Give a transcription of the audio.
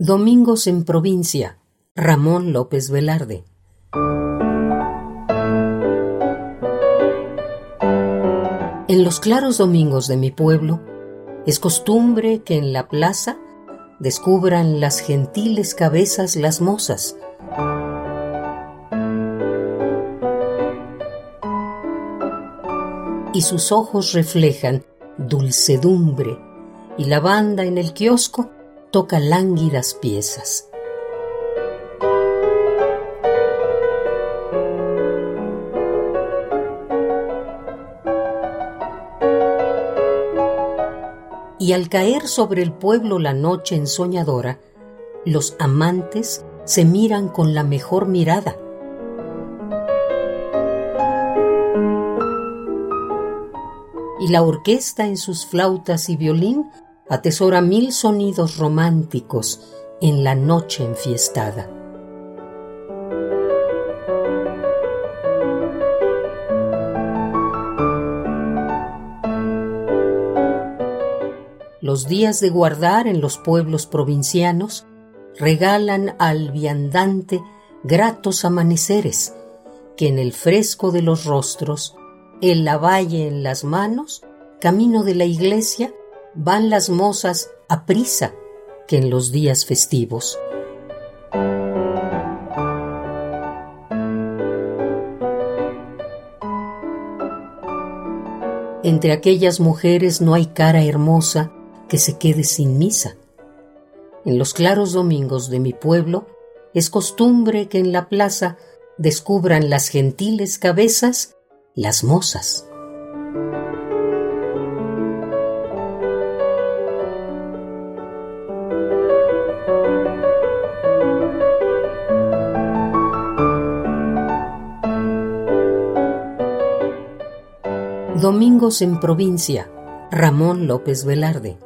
Domingos en provincia. Ramón López Velarde. En los claros domingos de mi pueblo es costumbre que en la plaza descubran las gentiles cabezas las mozas. Y sus ojos reflejan dulcedumbre y la banda en el kiosco toca lánguidas piezas. Y al caer sobre el pueblo la noche ensoñadora, los amantes se miran con la mejor mirada. Y la orquesta en sus flautas y violín atesora mil sonidos románticos en la noche enfiestada. Los días de guardar en los pueblos provincianos regalan al viandante gratos amaneceres que en el fresco de los rostros, el lavalle en las manos, camino de la iglesia, van las mozas a prisa que en los días festivos. Entre aquellas mujeres no hay cara hermosa que se quede sin misa. En los claros domingos de mi pueblo es costumbre que en la plaza descubran las gentiles cabezas las mozas. Domingos en provincia. Ramón López Velarde.